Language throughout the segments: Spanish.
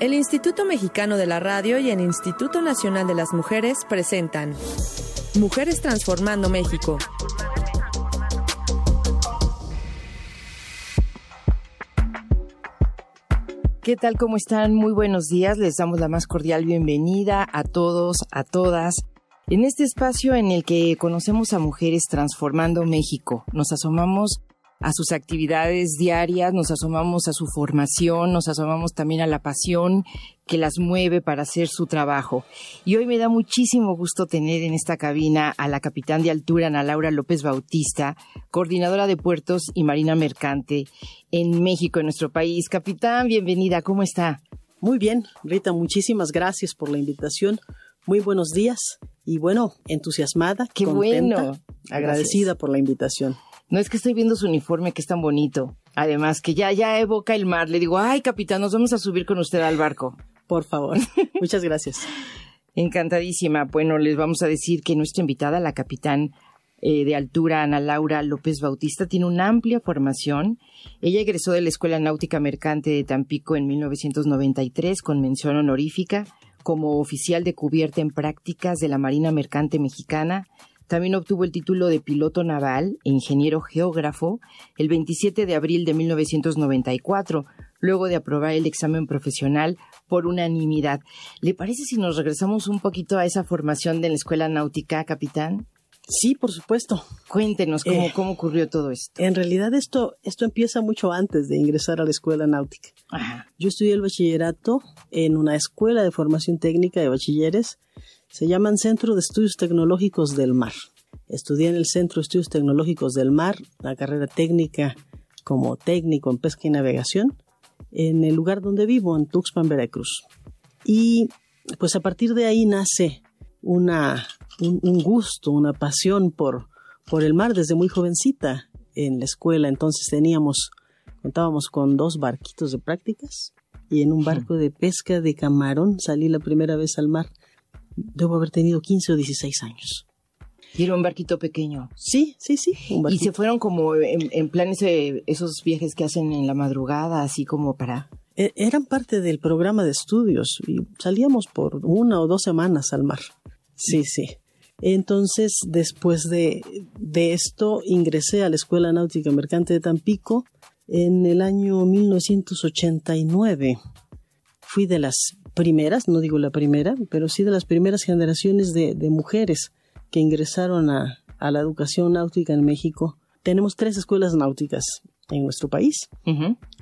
El Instituto Mexicano de la Radio y el Instituto Nacional de las Mujeres presentan Mujeres Transformando México. ¿Qué tal? ¿Cómo están? Muy buenos días. Les damos la más cordial bienvenida a todos, a todas. En este espacio en el que conocemos a mujeres transformando México, nos asomamos a sus actividades diarias, nos asomamos a su formación, nos asomamos también a la pasión que las mueve para hacer su trabajo. Y hoy me da muchísimo gusto tener en esta cabina a la capitán de altura, Ana Laura López Bautista, coordinadora de puertos y marina mercante en México, en nuestro país. Capitán, bienvenida, ¿cómo está? Muy bien, Rita, muchísimas gracias por la invitación. Muy buenos días y bueno, entusiasmada, Qué contenta, bueno. agradecida por la invitación. No es que estoy viendo su uniforme que es tan bonito. Además, que ya, ya evoca el mar. Le digo, ay, capitán, nos vamos a subir con usted al barco. Por favor, muchas gracias. Encantadísima. Bueno, les vamos a decir que nuestra invitada, la capitán eh, de altura, Ana Laura López Bautista, tiene una amplia formación. Ella egresó de la Escuela Náutica Mercante de Tampico en 1993 con mención honorífica como oficial de cubierta en prácticas de la Marina Mercante Mexicana. También obtuvo el título de piloto naval e ingeniero geógrafo el 27 de abril de 1994, luego de aprobar el examen profesional por unanimidad. ¿Le parece si nos regresamos un poquito a esa formación de la Escuela Náutica, capitán? Sí, por supuesto. Cuéntenos cómo, Eh, cómo ocurrió todo esto. En realidad esto, esto empieza mucho antes de ingresar a la escuela náutica. Ajá. Yo estudié el bachillerato en una escuela de formación técnica de bachilleres. Se llaman Centro de Estudios Tecnológicos del Mar. Estudié en el Centro de Estudios Tecnológicos del Mar, la carrera técnica como técnico en pesca y navegación, en el lugar donde vivo, en Tuxpan, Veracruz. Y pues a partir de ahí nace una, un, un gusto, una pasión por, por el mar desde muy jovencita en la escuela. Entonces teníamos, contábamos con dos barquitos de prácticas y en un barco de pesca de camarón salí la primera vez al mar. Debo haber tenido 15 o 16 años. Y era un barquito pequeño. Sí, sí, sí. Un Y se fueron como en, en plan ese- esos viajes que hacen en la madrugada, así como para... E- Eran parte del programa de estudios y salíamos por una o dos semanas al mar. Sí, sí. Entonces, después de, de esto, ingresé a la Escuela Náutica Mercante de Tampico en el año 1989. Fui de las primeras, no digo la primera, pero sí de las primeras generaciones de, de mujeres que ingresaron a, a la educación náutica en México. Tenemos tres escuelas náuticas en nuestro país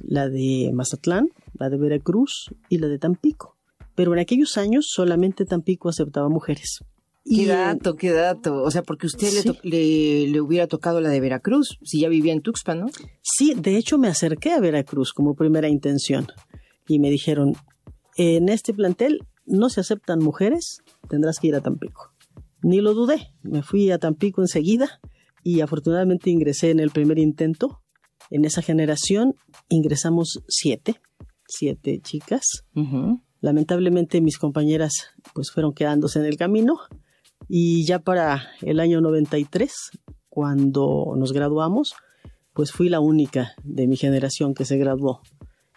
la de Mazatlán, la de Veracruz y la de Tampico. Pero en aquellos años solamente Tampico aceptaba mujeres. Qué Y, dato, qué dato. O sea, porque usted le, Sí. le, le hubiera tocado la de Veracruz, si ya vivía en Tuxpan, ¿no? Sí, de hecho me acerqué a Veracruz como primera intención y me dijeron, en este plantel no se aceptan mujeres, tendrás que ir a Tampico. Ni lo dudé, me fui a Tampico enseguida y afortunadamente ingresé en el primer intento. En esa generación ingresamos siete, siete chicas. Lamentablemente mis compañeras pues fueron quedándose en el camino y ya para el año 93, cuando nos graduamos, pues fui la única de mi generación que se graduó.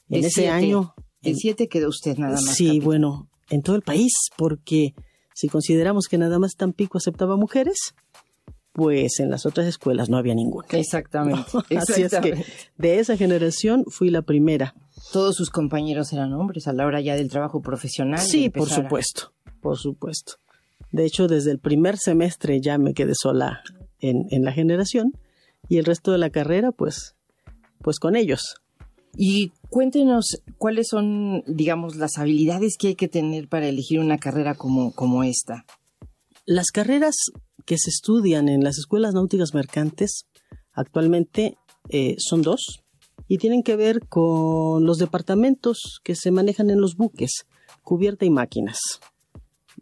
En ese siete. año, En siete quedó usted nada más. sí, capitán. bueno, en todo el país, porque si consideramos que nada más Tampico aceptaba mujeres, pues en las otras escuelas no había ninguna. Exactamente. Así es que de esa generación fui la primera. Todos sus compañeros eran hombres a la hora ya del trabajo profesional. Sí, por a- supuesto, por supuesto. De hecho, desde el primer semestre ya me quedé sola en, en la generación y el resto de la carrera, pues, pues con ellos. Y cuéntenos cuáles son, digamos, las habilidades que hay que tener para elegir una carrera como, como esta. Las carreras que se estudian en las escuelas náuticas mercantes actualmente eh, son dos y tienen que ver con los departamentos que se manejan en los buques, cubierta y máquinas.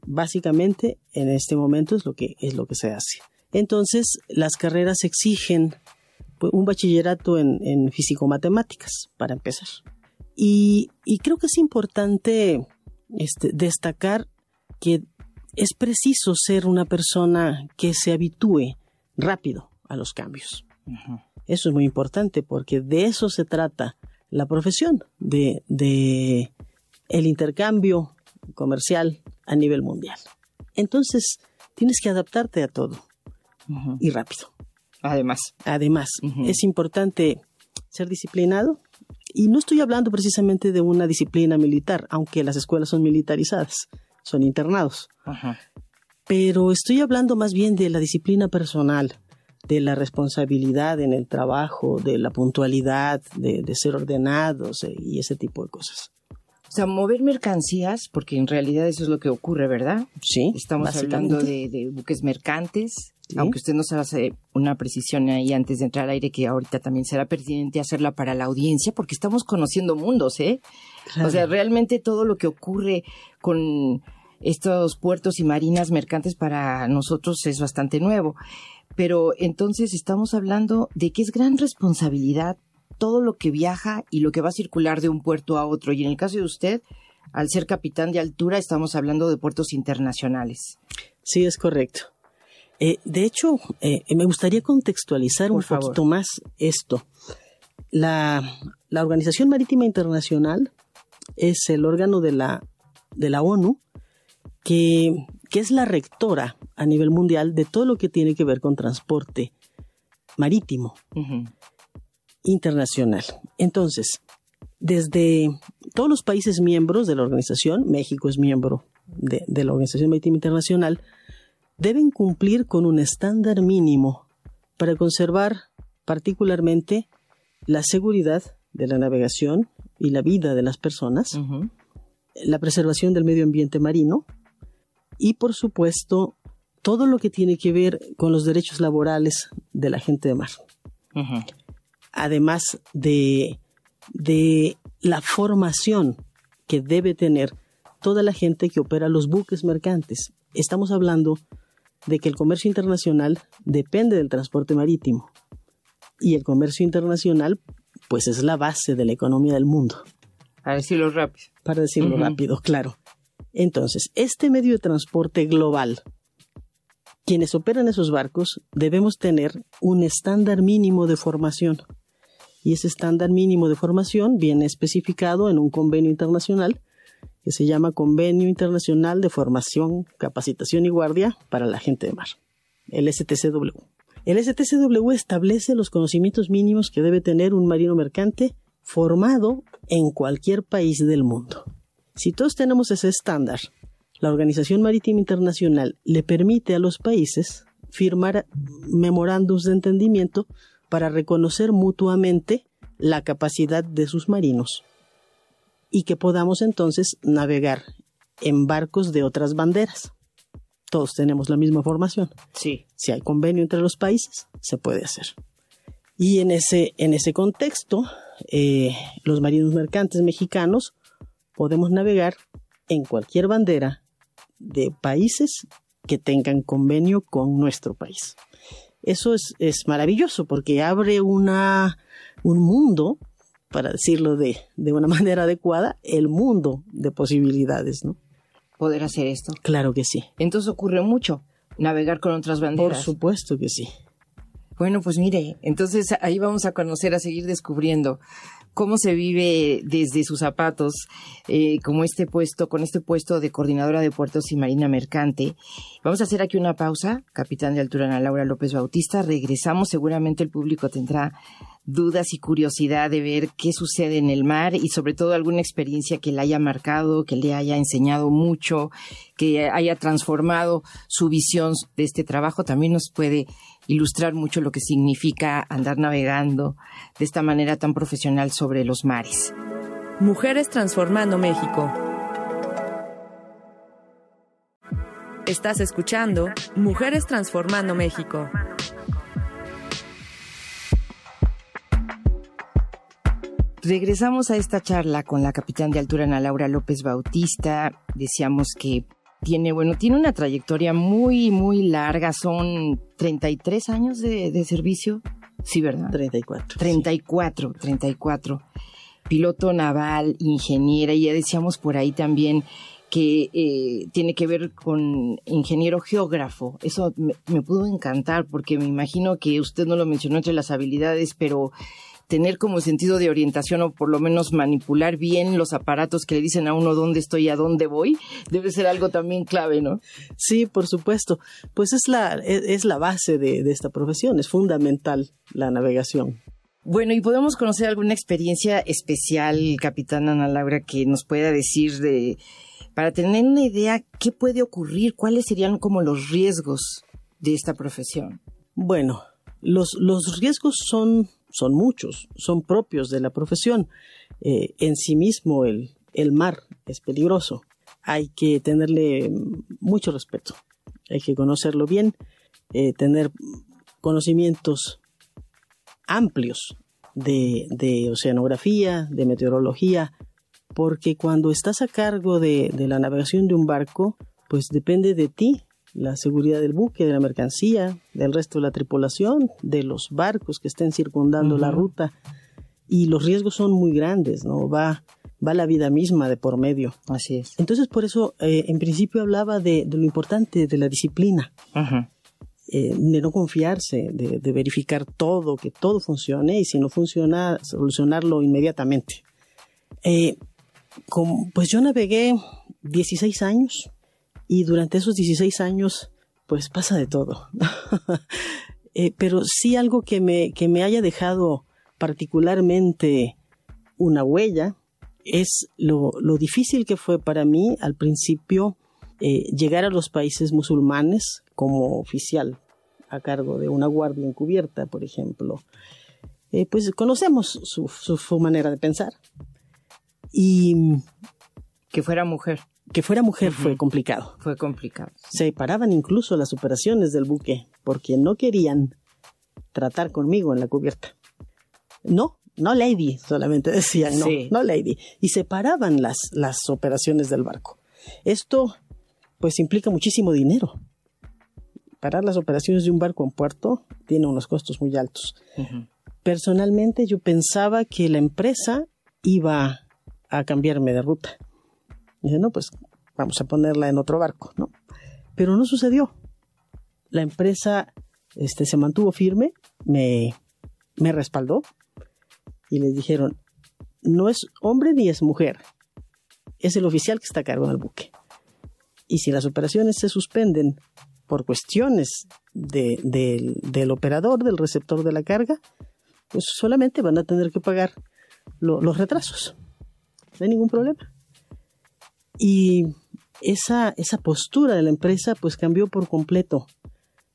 Básicamente, en este momento es lo que, es lo que se hace. Entonces, las carreras exigen un bachillerato en, en físico-matemáticas, para empezar. Y, y creo que es importante este, destacar que es preciso ser una persona que se habitúe rápido a los cambios. Eso es muy importante porque de eso se trata la profesión, de, de el intercambio comercial a nivel mundial. Entonces, tienes que adaptarte a todo y rápido. Además. Además, es importante ser disciplinado. Y no estoy hablando precisamente de una disciplina militar, aunque las escuelas son militarizadas, son internados. Pero estoy hablando más bien de la disciplina personal, de la responsabilidad en el trabajo, de la puntualidad, de, ser ordenados eh, y ese tipo de cosas. O sea, mover mercancías, porque en realidad eso es lo que ocurre, ¿verdad? Sí. Estamos hablando de, buques mercantes, aunque usted nos hace una precisión ahí antes de entrar al aire, que ahorita también será pertinente hacerla para la audiencia, porque estamos conociendo mundos, ¿eh? O sea, realmente todo lo que ocurre con estos puertos y marinas mercantes para nosotros es bastante nuevo. Pero entonces estamos hablando de que es gran responsabilidad todo lo que viaja y lo que va a circular de un puerto a otro. Y en el caso de usted, al ser capitán de altura, estamos hablando de puertos internacionales. Sí, es correcto. Eh, de hecho, eh, me gustaría contextualizar un poquito más esto. La, Organización Marítima Internacional es el órgano de la, de la ONU que, que es la rectora a nivel mundial de todo lo que tiene que ver con transporte marítimo internacional. Entonces, desde todos los países miembros de la organización, México es miembro de, la Organización Marítima Internacional, deben cumplir con un estándar mínimo para conservar particularmente la seguridad de la navegación y la vida de las personas, la preservación del medio ambiente marino y, por supuesto, todo lo que tiene que ver con los derechos laborales de la gente de mar. Además de, la formación que debe tener toda la gente que opera los buques mercantes. Estamos hablando de que el comercio internacional depende del transporte marítimo y el comercio internacional pues es la base de la economía del mundo. Para decirlo rápido. Para decirlo rápido, claro. Entonces, este medio de transporte global, quienes operan esos barcos debemos tener un estándar mínimo de formación y ese estándar mínimo de formación viene especificado en un convenio internacional que se llama Convenio Internacional de Formación, Capacitación y Guardia para la Gente de Mar, el STCW. El STCW establece los conocimientos mínimos que debe tener un marino mercante formado en cualquier país del mundo. Si todos tenemos ese estándar, la Organización Marítima Internacional le permite a los países firmar memorándums de entendimiento para reconocer mutuamente la capacidad de sus marinos y que podamos entonces navegar en barcos de otras banderas. Todos tenemos la misma formación. Sí. Si hay convenio entre los países, se puede hacer. Y en ese, en ese contexto, eh, los marinos mercantes mexicanos podemos navegar en cualquier bandera de países que tengan convenio con nuestro país. Eso es, es maravilloso porque abre una, un mundo, para decirlo de, de una manera adecuada, el mundo de posibilidades, ¿no? Poder hacer esto. Claro que sí. Entonces ocurre mucho navegar con otras banderas. Por supuesto que sí. Bueno, pues mire, entonces ahí vamos a conocer, a seguir descubriendo cómo se vive desde sus zapatos, eh, como este puesto, con este puesto de coordinadora de puertos y marina mercante. Vamos a hacer aquí una pausa, capitán de altura Ana Laura López Bautista. Regresamos, seguramente el público tendrá dudas y curiosidad de ver qué sucede en el mar y sobre todo alguna experiencia que le haya marcado, que le haya enseñado mucho, que haya transformado su visión de este trabajo. También nos puede ilustrar mucho lo que significa andar navegando de esta manera tan profesional sobre los mares. Mujeres Transformando México. Estás escuchando Mujeres Transformando México. Regresamos a esta charla con la capitán de altura Ana Laura López Bautista. Decíamos que tiene, bueno, tiene una trayectoria muy, muy larga. Son 33 años de, servicio. Sí, ¿verdad? 34. 34, 34. Piloto naval, ingeniera, y ya decíamos por ahí también que eh, tiene que ver con ingeniero geógrafo. Eso me, me, pudo encantar porque me imagino que usted no lo mencionó entre las habilidades, pero tener como sentido de orientación o por lo menos manipular bien los aparatos que le dicen a uno dónde estoy y a dónde voy, debe ser algo también clave, ¿no? Sí, por supuesto. Pues es la, es la base de, de esta profesión, es fundamental la navegación. Bueno, y podemos conocer alguna experiencia especial, capitán Ana Laura, que nos pueda decir de, para tener una idea, qué puede ocurrir, cuáles serían como los riesgos de esta profesión. Bueno, los, los riesgos son, son muchos, son propios de la profesión. Eh, en sí mismo el, el mar es peligroso. Hay que tenerle mucho respeto, hay que conocerlo bien, eh, tener conocimientos amplios de, de, oceanografía, de meteorología, porque cuando estás a cargo de, de, la navegación de un barco, pues depende de ti la seguridad del buque, de la mercancía, del resto de la tripulación, de los barcos que estén circundando la ruta. Y los riesgos son muy grandes, ¿no? Va, va la vida misma de por medio. Así es. Entonces, por eso, eh, en principio hablaba de, de, lo importante de la disciplina. Eh, de no confiarse, de, de, verificar todo, que todo funcione y si no funciona, solucionarlo inmediatamente. Eh, pues yo navegué 16 años y durante esos 16 años, pues pasa de todo. eh, pero sí algo que me, que me haya dejado particularmente una huella es lo, lo difícil que fue para mí al principio eh, llegar a los países musulmanes como oficial a cargo de una guardia encubierta, por ejemplo. Eh, pues conocemos su, su, su manera de pensar. Y que fuera mujer que fuera mujer uh -huh. fue complicado. Fue complicado. Se paraban incluso las operaciones del buque porque no querían tratar conmigo en la cubierta. No, no lady, solamente decían, no, sí. no lady. Y se paraban las, las operaciones del barco. Esto pues implica muchísimo dinero. Parar las operaciones de un barco en puerto tiene unos costos muy altos. Uh -huh. Personalmente yo pensaba que la empresa iba a cambiarme de ruta Dice, no, pues vamos a ponerla en otro barco, ¿no? Pero no sucedió. La empresa este, se mantuvo firme, me, me respaldó y les dijeron, no es hombre ni es mujer, es el oficial que está a cargo del buque. Y si las operaciones se suspenden por cuestiones de, de, del operador, del receptor de la carga, pues solamente van a tener que pagar lo, los retrasos. No hay ningún problema. Y esa, esa postura de la empresa pues cambió por completo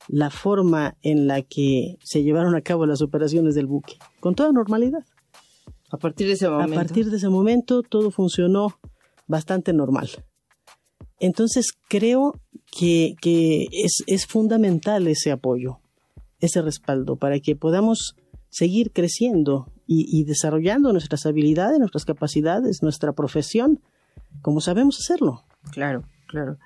la forma en la que se llevaron a cabo las operaciones del buque, con toda normalidad. A partir de ese momento. A partir de ese momento todo funcionó bastante normal. Entonces creo que, que es, es fundamental ese apoyo, ese respaldo, para que podamos seguir creciendo y, y desarrollando nuestras habilidades, nuestras capacidades, nuestra profesión como sabemos hacerlo. Claro, claro.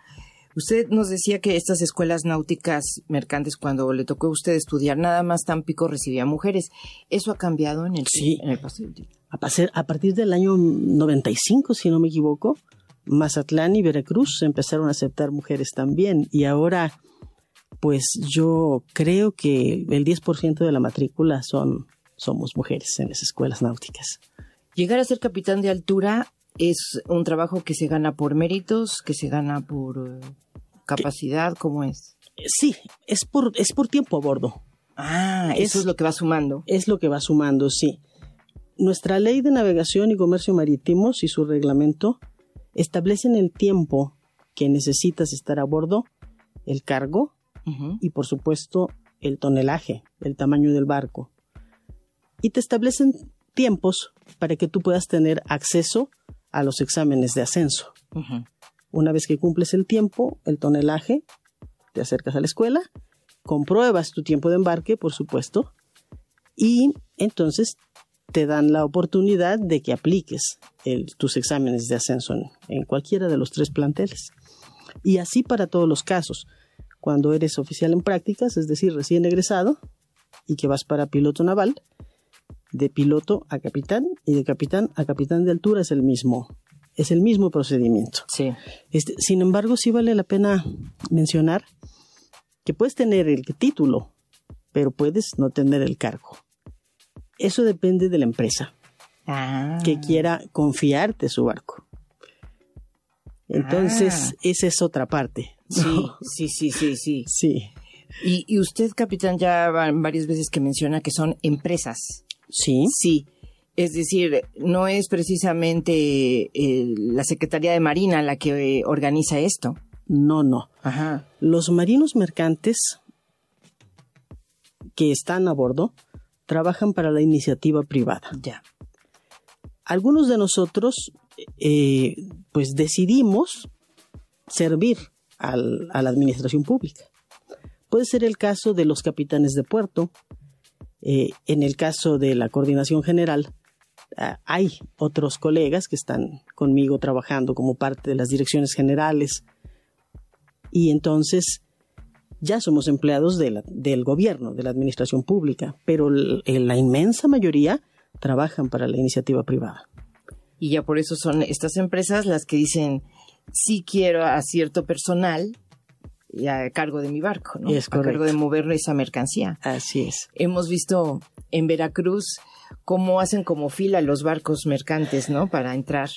Usted nos decía que estas escuelas náuticas mercantes, cuando le tocó a usted estudiar, nada más Tampico recibía mujeres. ¿Eso ha cambiado en el, sí. en el paso del tiempo? A, pasar, a partir del año 95, si no me equivoco, Mazatlán y Veracruz empezaron a aceptar mujeres también. Y ahora, pues yo creo que el 10% de la matrícula son, somos mujeres en las escuelas náuticas. Llegar a ser capitán de altura es un trabajo que se gana por méritos, que se gana por uh, capacidad, ¿cómo es? Sí, es por, es por tiempo a bordo. Ah, eso es, es, lo que va sumando. Es lo que va sumando, sí. Nuestra ley de navegación y comercio marítimos y su reglamento establecen el tiempo que necesitas estar a bordo, el cargo uh -huh. y por supuesto el tonelaje, el tamaño del barco. Y te establecen tiempos para que tú puedas tener acceso a los exámenes de ascenso. Uh -huh. Una vez que cumples el tiempo, el tonelaje, te acercas a la escuela, compruebas tu tiempo de embarque, por supuesto, y entonces te dan la oportunidad de que apliques el, tus exámenes de ascenso en, en, cualquiera de los tres planteles. Y así para todos los casos. Cuando eres oficial en prácticas, es decir, recién egresado, y que vas para piloto naval, de piloto a capitán y de capitán a capitán de altura es el mismo. Es el mismo procedimiento. Sí. Este, sin embargo, sí vale la pena mencionar que puedes tener el título, pero puedes no tener el cargo. Eso depende de la empresa Ah. que quiera confiarte su barco. Entonces, Ah. esa es otra parte. Sí, sí, sí, sí, sí. Sí, Y, y usted, capitán, ya van varias veces que menciona que son empresas. Sí, Sí. Es decir, no es precisamente eh, la Secretaría de Marina la que eh, organiza esto. no, no. Ajá. Los marinos mercantes que están a bordo trabajan para la iniciativa privada. Ya. Algunos de nosotros, eh, pues decidimos servir al- a la administración pública. Puede ser el caso de los capitanes de puerto. Eh, en el caso de la coordinación general, ah, hay otros colegas que están conmigo trabajando como parte de las direcciones generales. Y entonces ya somos empleados del gobierno, de la administración pública, pero en la inmensa mayoría trabajan para la iniciativa privada. Y ya por eso son estas empresas las que dicen, sí quiero a cierto personal y a cargo de mi barco, ¿no? Es a cargo de mover esa mercancía. Así es. Hemos visto en Veracruz cómo hacen como fila los barcos mercantes, ¿no? Para entrar,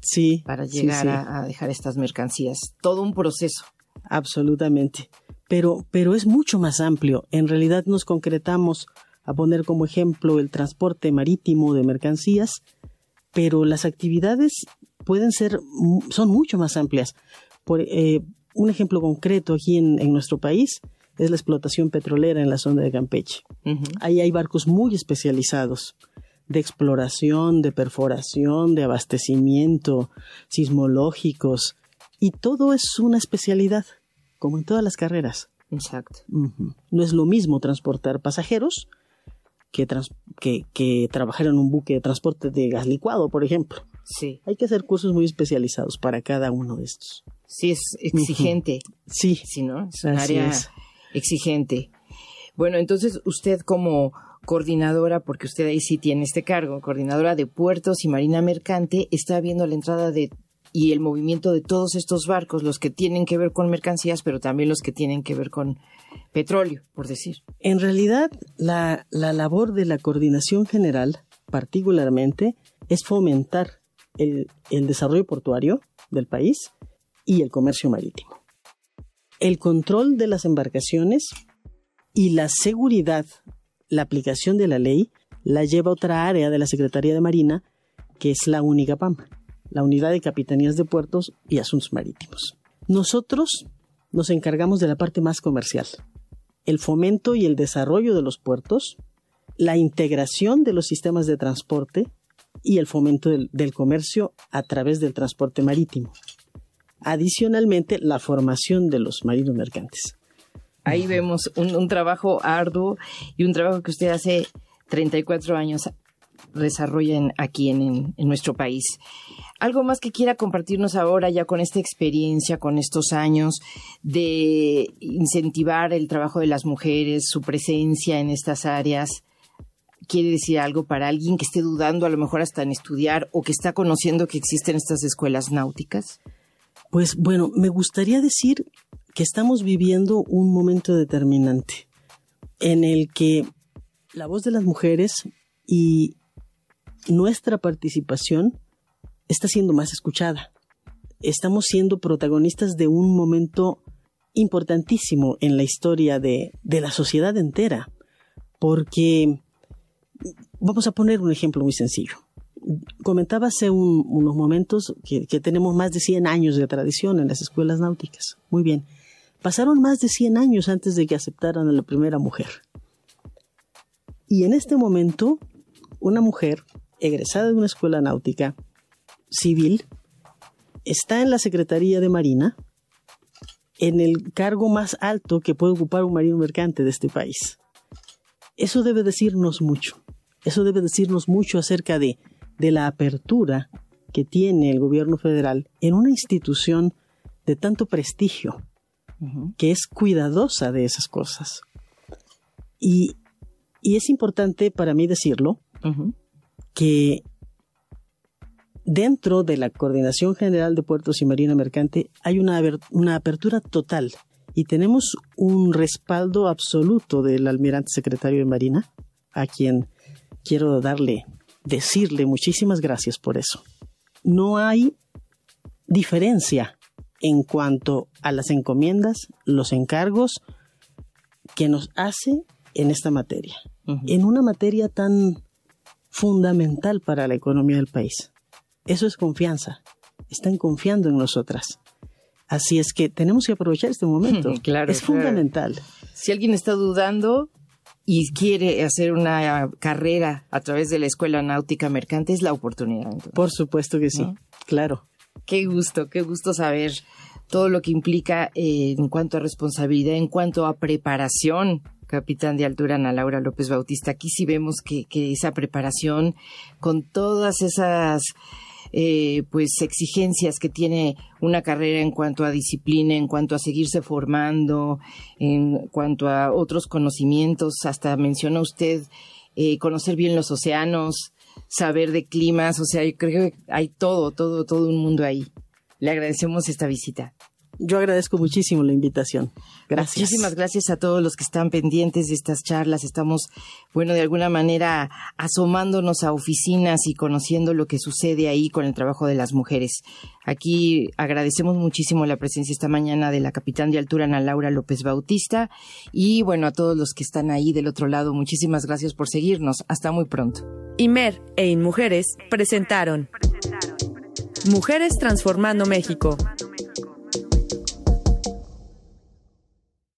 Sí. para llegar sí, A, a dejar estas mercancías. Todo un proceso. absolutamente. Pero, pero es mucho más amplio. En realidad nos concretamos a poner como ejemplo el transporte marítimo de mercancías, pero las actividades pueden ser, son mucho más amplias. Por, eh, un ejemplo concreto aquí en, en nuestro país es la explotación petrolera en la zona de Campeche. Ujú. Ahí hay barcos muy especializados de exploración, de perforación, de abastecimiento, sismológicos, y todo es una especialidad, como en todas las carreras. Exacto. No es lo mismo transportar pasajeros que, trans- que, que trabajar en un buque de transporte de gas licuado, por ejemplo. Sí. Hay que hacer cursos muy especializados para cada uno de estos. Sí, es exigente. Sí, Sí, ¿no? Es un área es. exigente. Bueno, entonces usted como coordinadora, porque usted ahí sí tiene este cargo, coordinadora de puertos y marina mercante, está viendo la entrada de y el movimiento de todos estos barcos, los que tienen que ver con mercancías, pero también los que tienen que ver con petróleo, por decir. En realidad, la, la labor de la coordinación general, particularmente, es fomentar el, desarrollo portuario del país y el comercio marítimo. El control de las embarcaciones y la seguridad, la aplicación de la ley, la lleva otra área de la Secretaría de Marina, que es la UNICAPAM, la Unidad de Capitanías de Puertos y Asuntos Marítimos. Nosotros nos encargamos de la parte más comercial, el fomento y el desarrollo de los puertos, la integración de los sistemas de transporte y el fomento del, del comercio a través del transporte marítimo. Adicionalmente, la formación de los marinos mercantes. Ahí vemos un, un trabajo arduo y un trabajo que usted hace 34 años desarrolla en- aquí en, en- en nuestro país. Algo más que quiera compartirnos ahora ya con esta experiencia, con estos años de incentivar el trabajo de las mujeres, su presencia en estas áreas. ¿Quiere decir algo para alguien que esté dudando a lo mejor hasta en estudiar o que está conociendo que existen estas escuelas náuticas? Pues bueno, me gustaría decir que estamos viviendo un momento determinante en el que la voz de las mujeres y nuestra participación está siendo más escuchada. Estamos siendo protagonistas de un momento importantísimo en la historia de, de la sociedad entera, porque vamos a poner un ejemplo muy sencillo. Comentaba hace un- unos momentos que, que tenemos más de 100 años de tradición en las escuelas náuticas. Muy bien. Pasaron más de 100 años antes de que aceptaran a la primera mujer. Y en este momento, una mujer egresada de una escuela náutica civil está en la Secretaría de Marina en el cargo más alto que puede ocupar un marino mercante de este país. Eso debe decirnos mucho. Eso debe decirnos mucho acerca de, de la apertura que tiene el gobierno federal en una institución de tanto prestigio, que es cuidadosa de esas cosas. Y, y es importante para mí decirlo, que dentro de la Coordinación General de Puertos y Marina Mercante hay una, una apertura total y tenemos un respaldo absoluto del almirante secretario de Marina, a quien quiero darle, decirle muchísimas gracias por eso. No hay diferencia en cuanto a las encomiendas, los encargos que nos hace en esta materia, en una materia tan fundamental para la economía del país. Eso es confianza. Están confiando en nosotras. Así es que tenemos que aprovechar este momento. claro, es fundamental. Si alguien está dudando y quiere hacer una carrera a través de la Escuela Náutica Mercante, es la oportunidad. Por supuesto que sí, claro. Qué gusto, qué gusto saber todo lo que implica eh, en cuanto a responsabilidad, en cuanto a preparación capitán de altura Ana Laura López Bautista. Aquí sí vemos que, esa preparación con todas esas eh, pues exigencias que tiene una carrera en cuanto a disciplina, en cuanto a seguirse formando, en cuanto a otros conocimientos, hasta menciona usted eh, conocer bien los océanos, saber de climas, o sea, yo creo que hay todo, todo, todo un mundo ahí. Le agradecemos esta visita. Yo agradezco muchísimo la invitación. Gracias. Muchísimas gracias a todos los que están pendientes de estas charlas. Estamos, bueno, de alguna manera asomándonos a oficinas y conociendo lo que sucede ahí con el trabajo de las mujeres. Aquí agradecemos muchísimo la presencia esta mañana de la capitán de altura Ana Laura López Bautista y bueno, a todos los que están ahí del otro lado, muchísimas gracias por seguirnos. Hasta muy pronto. Imer e Inmujeres presentaron Mujeres Transformando México